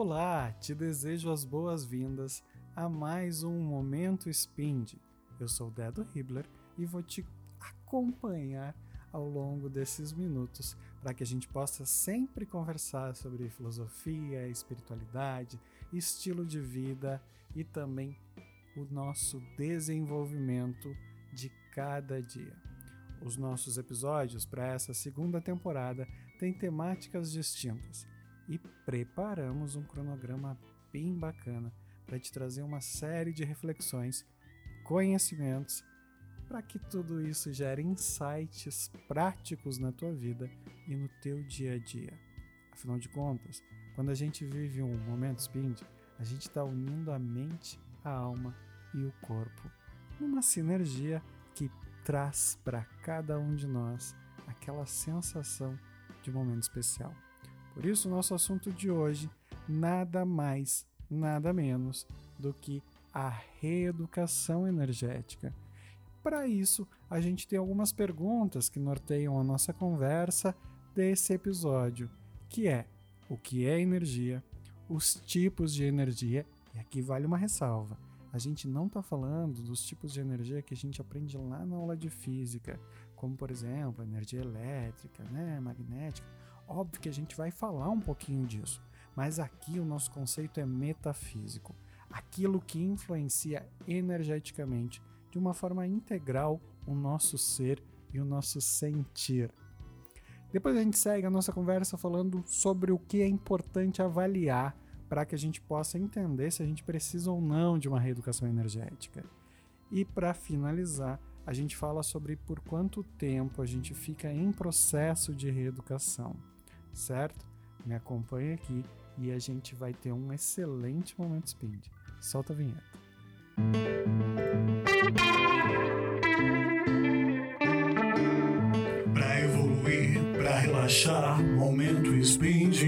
Olá, te desejo as boas-vindas a mais um Momento Spind. Eu sou Dedo Hibler e vou te acompanhar ao longo desses minutos para que a gente possa sempre conversar sobre filosofia, espiritualidade, estilo de vida e também o nosso desenvolvimento de cada dia. Os nossos episódios para essa segunda temporada têm temáticas distintas e preparamos um cronograma bem bacana para te trazer uma série de reflexões, conhecimentos, para que tudo isso gere insights práticos na tua vida e no teu dia a dia. Afinal de contas, quando a gente vive um momento spind, a gente está unindo a mente, a alma e o corpo numa sinergia que traz para cada um de nós aquela sensação de momento especial. Por isso, nosso assunto de hoje nada mais, nada menos do que a reeducação energética. Para isso, a gente tem algumas perguntas que norteiam a nossa conversa desse episódio, que é o que é energia, os tipos de energia, e aqui vale uma ressalva. A gente não está falando dos tipos de energia que a gente aprende lá na aula de física, como por exemplo, energia elétrica, né, magnética. Óbvio que a gente vai falar um pouquinho disso, mas aqui o nosso conceito é metafísico, aquilo que influencia energeticamente de uma forma integral o nosso ser e o nosso sentir. Depois a gente segue a nossa conversa falando sobre o que é importante avaliar para que a gente possa entender se a gente precisa ou não de uma reeducação energética. E para finalizar, a gente fala sobre por quanto tempo a gente fica em processo de reeducação certo? Me acompanha aqui e a gente vai ter um excelente momento speed. Solta a vinheta. Pra evoluir, pra relaxar, momento speed.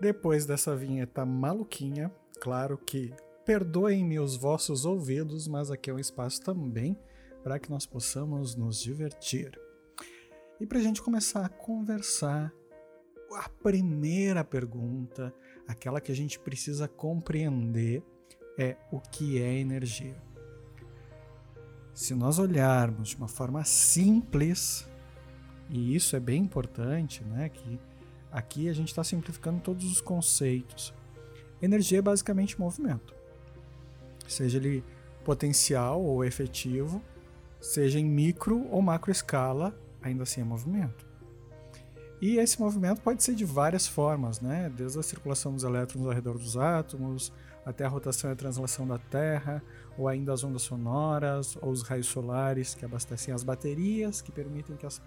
Depois dessa vinheta maluquinha, claro que perdoem-me os vossos ouvidos, mas aqui é um espaço também para que nós possamos nos divertir. E para a gente começar a conversar, a primeira pergunta, aquela que a gente precisa compreender, é o que é energia. Se nós olharmos de uma forma simples, e isso é bem importante, né, que aqui a gente está simplificando todos os conceitos. Energia é basicamente movimento, seja ele potencial ou efetivo, seja em micro ou macro escala, ainda assim é movimento. E esse movimento pode ser de várias formas, né? desde a circulação dos elétrons ao redor dos átomos, até a rotação e a translação da Terra, ou ainda as ondas sonoras, ou os raios solares que abastecem as baterias, que permitem que as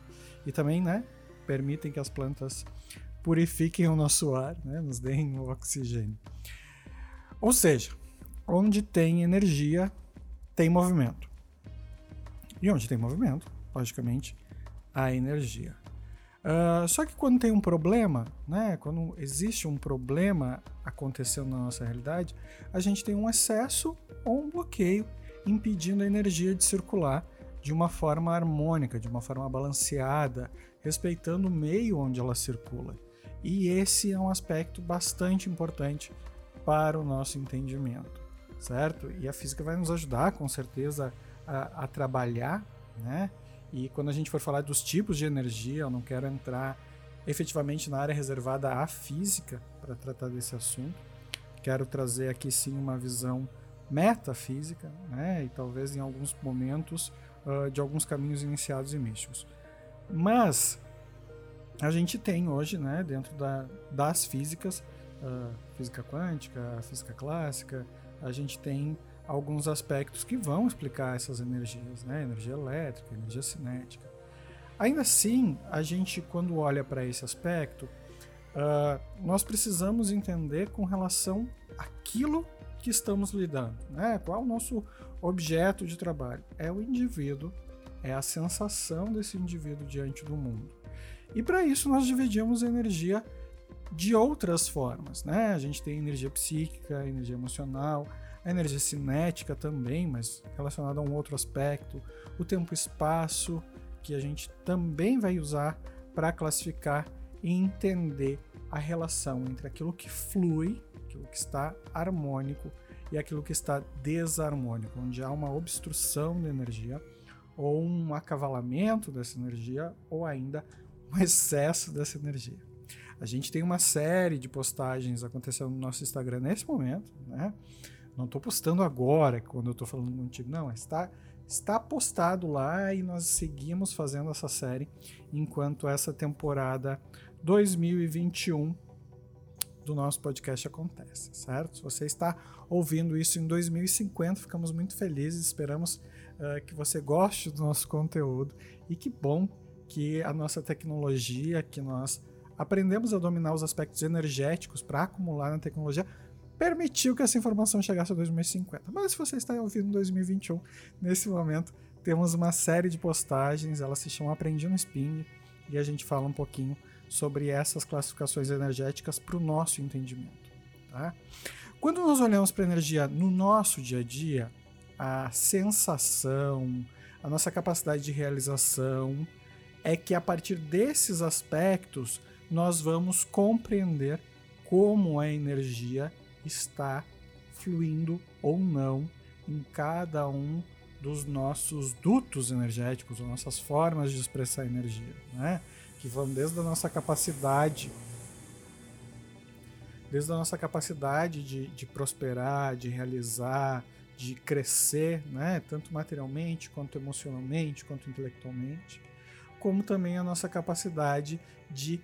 e também, né, permitem que as plantas purifiquem o nosso ar, né, nos deem o oxigênio. Ou seja, onde tem energia, tem movimento. E onde tem movimento, logicamente, há energia. Uh, só que quando tem um problema, né, quando existe um problema acontecendo na nossa realidade, a gente tem um excesso ou um bloqueio impedindo a energia de circular de uma forma harmônica, de uma forma balanceada, respeitando o meio onde ela circula. E esse é um aspecto bastante importante para o nosso entendimento, certo? E a física vai nos ajudar, com certeza, a, a trabalhar, né? E quando a gente for falar dos tipos de energia, eu não quero entrar efetivamente na área reservada à física para tratar desse assunto. Quero trazer aqui sim uma visão metafísica, né? E talvez em alguns momentos uh, de alguns caminhos iniciados e místicos. Mas a gente tem hoje, né, dentro da, das físicas, uh, física quântica, física clássica, a gente tem alguns aspectos que vão explicar essas energias, né? Energia elétrica, energia cinética. Ainda assim, a gente, quando olha para esse aspecto, uh, nós precisamos entender com relação àquilo que estamos lidando, né? Qual é o nosso objeto de trabalho? É o indivíduo, é a sensação desse indivíduo diante do mundo. E para isso nós dividimos a energia de outras formas, né? A gente tem energia psíquica, energia emocional, a energia cinética também, mas relacionada a um outro aspecto, o tempo-espaço, que a gente também vai usar para classificar e entender a relação entre aquilo que flui, aquilo que está harmônico e aquilo que está desarmônico, onde há uma obstrução de energia ou um acavalamento dessa energia ou ainda um excesso dessa energia. A gente tem uma série de postagens acontecendo no nosso Instagram nesse momento, né? Não estou postando agora, quando eu estou falando contigo, não, está está postado lá e nós seguimos fazendo essa série enquanto essa temporada 2021 do nosso podcast acontece, certo? Se você está ouvindo isso em 2050, ficamos muito felizes, esperamos uh, que você goste do nosso conteúdo e que bom que a nossa tecnologia, que nós aprendemos a dominar os aspectos energéticos para acumular na tecnologia, permitiu que essa informação chegasse a 2050. Mas se você está ouvindo em 2021, nesse momento temos uma série de postagens, elas se chamam Aprendi no Spin, e a gente fala um pouquinho sobre essas classificações energéticas para o nosso entendimento. Tá? Quando nós olhamos para a energia no nosso dia a dia, a sensação, a nossa capacidade de realização é que a partir desses aspectos nós vamos compreender como a energia está fluindo ou não em cada um dos nossos dutos energéticos, ou nossas formas de expressar energia, né? que vão desde a nossa capacidade, desde a nossa capacidade de, de prosperar, de realizar, de crescer, né? tanto materialmente, quanto emocionalmente, quanto intelectualmente, como também a nossa capacidade de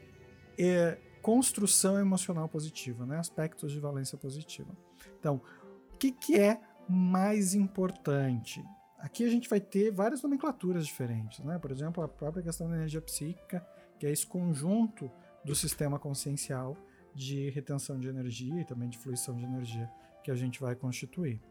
eh, construção emocional positiva, né? aspectos de valência positiva. Então, o que, que é mais importante? Aqui a gente vai ter várias nomenclaturas diferentes, né? Por exemplo, a própria questão da energia psíquica, que é esse conjunto do sistema consciencial de retenção de energia e também de fluição de energia que a gente vai constituir.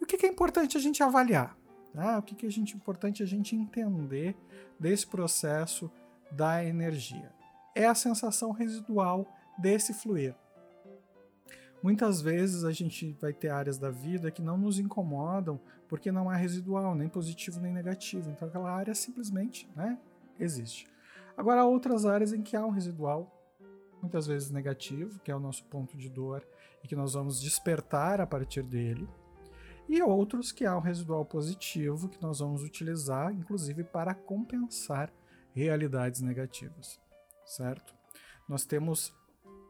E o que é importante a gente avaliar? Né? O que é gente, importante a gente entender desse processo da energia? É a sensação residual desse fluir. Muitas vezes a gente vai ter áreas da vida que não nos incomodam porque não há residual, nem positivo nem negativo. Então aquela área simplesmente né, existe. Agora há outras áreas em que há um residual, muitas vezes negativo, que é o nosso ponto de dor e que nós vamos despertar a partir dele. E outros que há um residual positivo que nós vamos utilizar, inclusive, para compensar realidades negativas certo? Nós temos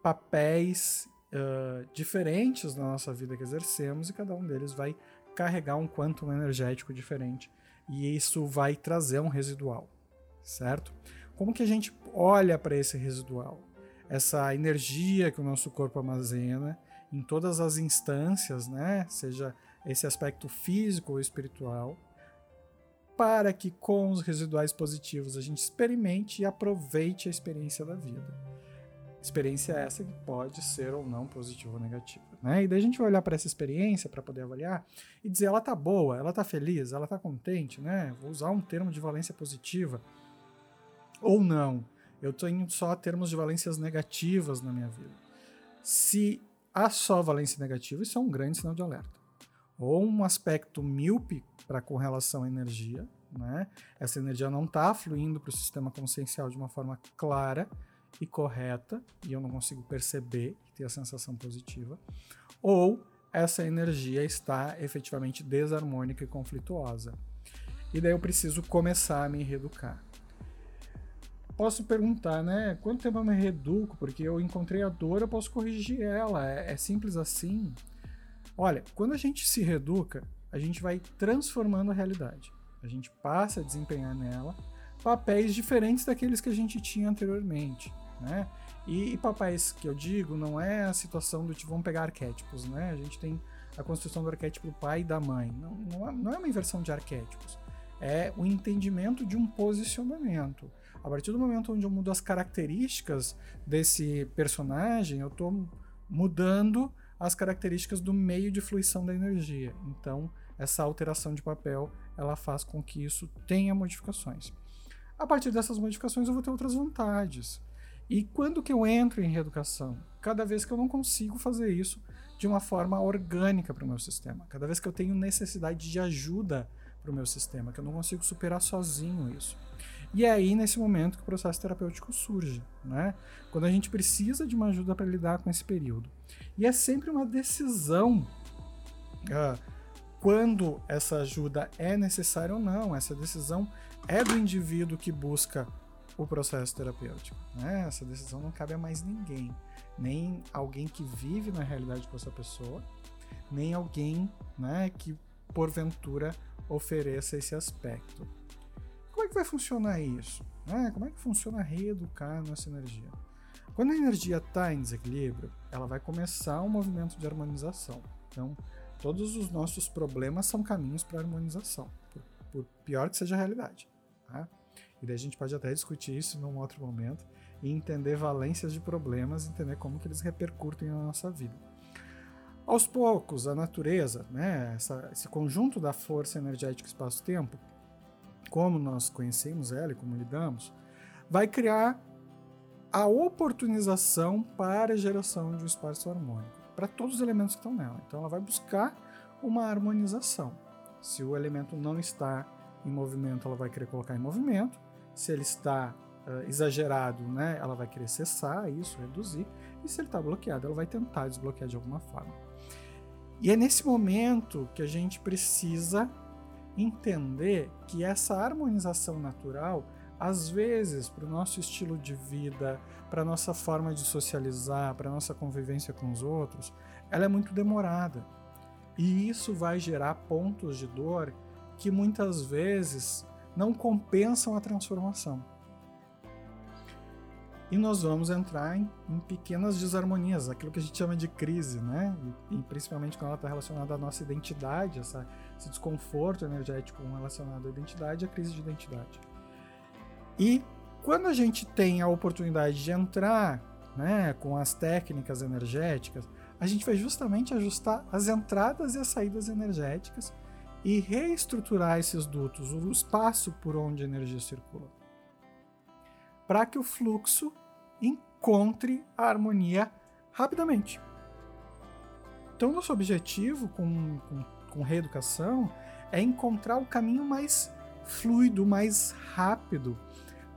papéis uh, diferentes na nossa vida que exercemos e cada um deles vai carregar um quantum energético diferente e isso vai trazer um residual, certo? Como que a gente olha para esse residual? Essa energia que o nosso corpo armazena em todas as instâncias, né? Seja esse aspecto físico ou espiritual, para que com os residuais positivos a gente experimente e aproveite a experiência da vida. Experiência essa que pode ser ou não positiva ou negativa. Né? E daí a gente vai olhar para essa experiência para poder avaliar e dizer ela tá boa, ela tá feliz, ela tá contente, né? Vou usar um termo de valência positiva ou não. Eu tenho só termos de valências negativas na minha vida. Se há só valência negativa, isso é um grande sinal de alerta. Ou um aspecto míope para com relação à energia, né? Essa energia não está fluindo para o sistema consciencial de uma forma clara e correta, e eu não consigo perceber e ter a sensação positiva, ou essa energia está efetivamente desarmônica e conflituosa. E daí eu preciso começar a me reeducar. Posso perguntar, né? Quanto tempo eu me reeduco? Porque eu encontrei a dor, eu posso corrigir ela. É, é simples assim. Olha, quando a gente se reeduca, a gente vai transformando a realidade. A gente passa a desempenhar nela papéis diferentes daqueles que a gente tinha anteriormente, né? E, e papéis que eu digo não é a situação do tipo, vamos pegar arquétipos, né? A gente tem a construção do arquétipo do pai e da mãe. Não, não, é, não é uma inversão de arquétipos. É o entendimento de um posicionamento. A partir do momento onde eu mudo as características desse personagem, eu estou mudando as características do meio de fluição da energia. Então, essa alteração de papel ela faz com que isso tenha modificações. A partir dessas modificações eu vou ter outras vontades. E quando que eu entro em reeducação? Cada vez que eu não consigo fazer isso de uma forma orgânica para o meu sistema. Cada vez que eu tenho necessidade de ajuda para o meu sistema, que eu não consigo superar sozinho isso. E é aí, nesse momento, que o processo terapêutico surge, né? Quando a gente precisa de uma ajuda para lidar com esse período. E é sempre uma decisão uh, quando essa ajuda é necessária ou não. Essa decisão é do indivíduo que busca o processo terapêutico. Né? Essa decisão não cabe a mais ninguém, nem alguém que vive na realidade com essa pessoa, nem alguém né, que porventura ofereça esse aspecto. Que vai funcionar isso? Né? Como é que funciona reeducar a nossa energia? Quando a energia está em desequilíbrio, ela vai começar um movimento de harmonização. Então, todos os nossos problemas são caminhos para harmonização, por, por, pior que seja a realidade. Tá? E daí a gente pode até discutir isso num outro momento e entender valências de problemas, entender como que eles repercutem na nossa vida. Aos poucos, a natureza, né, essa, esse conjunto da força energética espaço-tempo, como nós conhecemos ela e como lidamos, vai criar a oportunização para a geração de um espaço harmônico, para todos os elementos que estão nela. Então ela vai buscar uma harmonização. Se o elemento não está em movimento, ela vai querer colocar em movimento. Se ele está uh, exagerado, né, ela vai querer cessar isso, reduzir. E se ele está bloqueado, ela vai tentar desbloquear de alguma forma. E é nesse momento que a gente precisa entender que essa harmonização natural, às vezes, para o nosso estilo de vida, para a nossa forma de socializar, para a nossa convivência com os outros, ela é muito demorada. E isso vai gerar pontos de dor que muitas vezes não compensam a transformação. E nós vamos entrar em, em, pequenas desarmonias, aquilo que a gente chama de crise, né? E, e principalmente quando ela está relacionada à nossa identidade, essa, esse desconforto energético relacionado à identidade, a crise de identidade. E quando a gente tem a oportunidade de entrar né, com as técnicas energéticas, a gente vai justamente ajustar as entradas e as saídas energéticas e reestruturar esses dutos, o espaço por onde a energia circula, para que o fluxo encontre a harmonia rapidamente. Então, nosso objetivo com, com, com reeducação é encontrar o caminho mais fluido, mais rápido,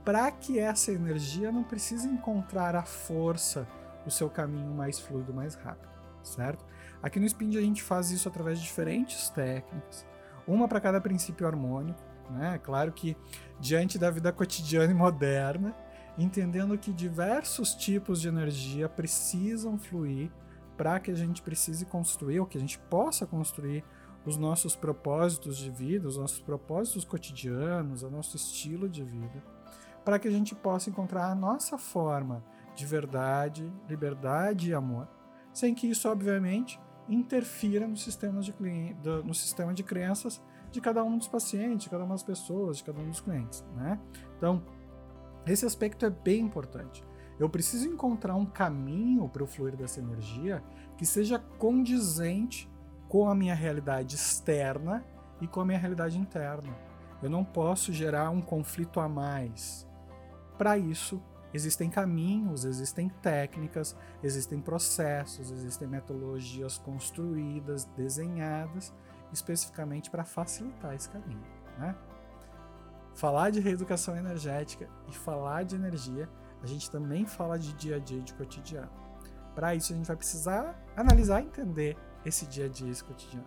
para que essa energia não precise encontrar a força, o seu caminho mais fluido, mais rápido, certo? Aqui no Spind a gente faz isso através de diferentes técnicas, uma para cada princípio harmônico, né? Claro que diante da vida cotidiana e moderna, entendendo que diversos tipos de energia precisam fluir para que a gente precise construir, ou que a gente possa construir os nossos propósitos de vida, os nossos propósitos cotidianos, o nosso estilo de vida, para que a gente possa encontrar a nossa forma de verdade, liberdade e amor, sem que isso, obviamente, interfira no sistema de, no sistema de crenças de cada um dos pacientes, de cada uma das pessoas, de cada um dos clientes. Né? Então, esse aspecto é bem importante. Eu preciso encontrar um caminho para o fluir dessa energia que seja condizente com a minha realidade externa e com a minha realidade interna. Eu não posso gerar um conflito a mais. Para isso, existem caminhos, existem técnicas, existem processos, existem metodologias construídas, desenhadas especificamente para facilitar esse caminho. Né? Falar de reeducação energética e falar de energia, a gente também fala de dia a dia, de cotidiano. Para isso, a gente vai precisar analisar e entender esse dia a dia, esse cotidiano.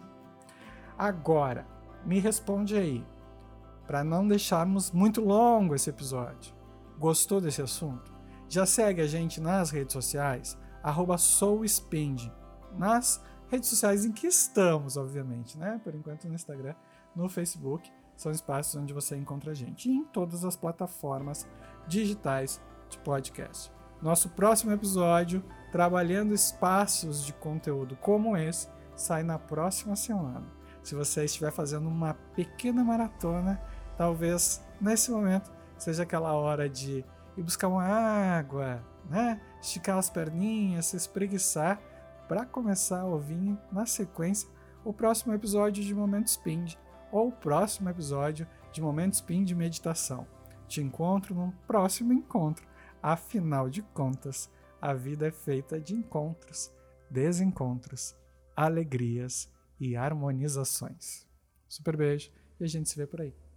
Agora, me responde aí, para não deixarmos muito longo esse episódio. Gostou desse assunto? Já segue a gente nas redes sociais, souspend, nas redes sociais em que estamos, obviamente, né? Por enquanto no Instagram, no Facebook são espaços onde você encontra a gente e em todas as plataformas digitais de podcast. Nosso próximo episódio, trabalhando espaços de conteúdo como esse, sai na próxima semana. Se você estiver fazendo uma pequena maratona, talvez nesse momento seja aquela hora de ir buscar uma água, né? esticar as perninhas, se espreguiçar, para começar a ouvir na sequência o próximo episódio de Momento Spind ou o próximo episódio de Momento Spin de Meditação. Te encontro num próximo encontro. Afinal de contas, a vida é feita de encontros, desencontros, alegrias e harmonizações. Super beijo e a gente se vê por aí.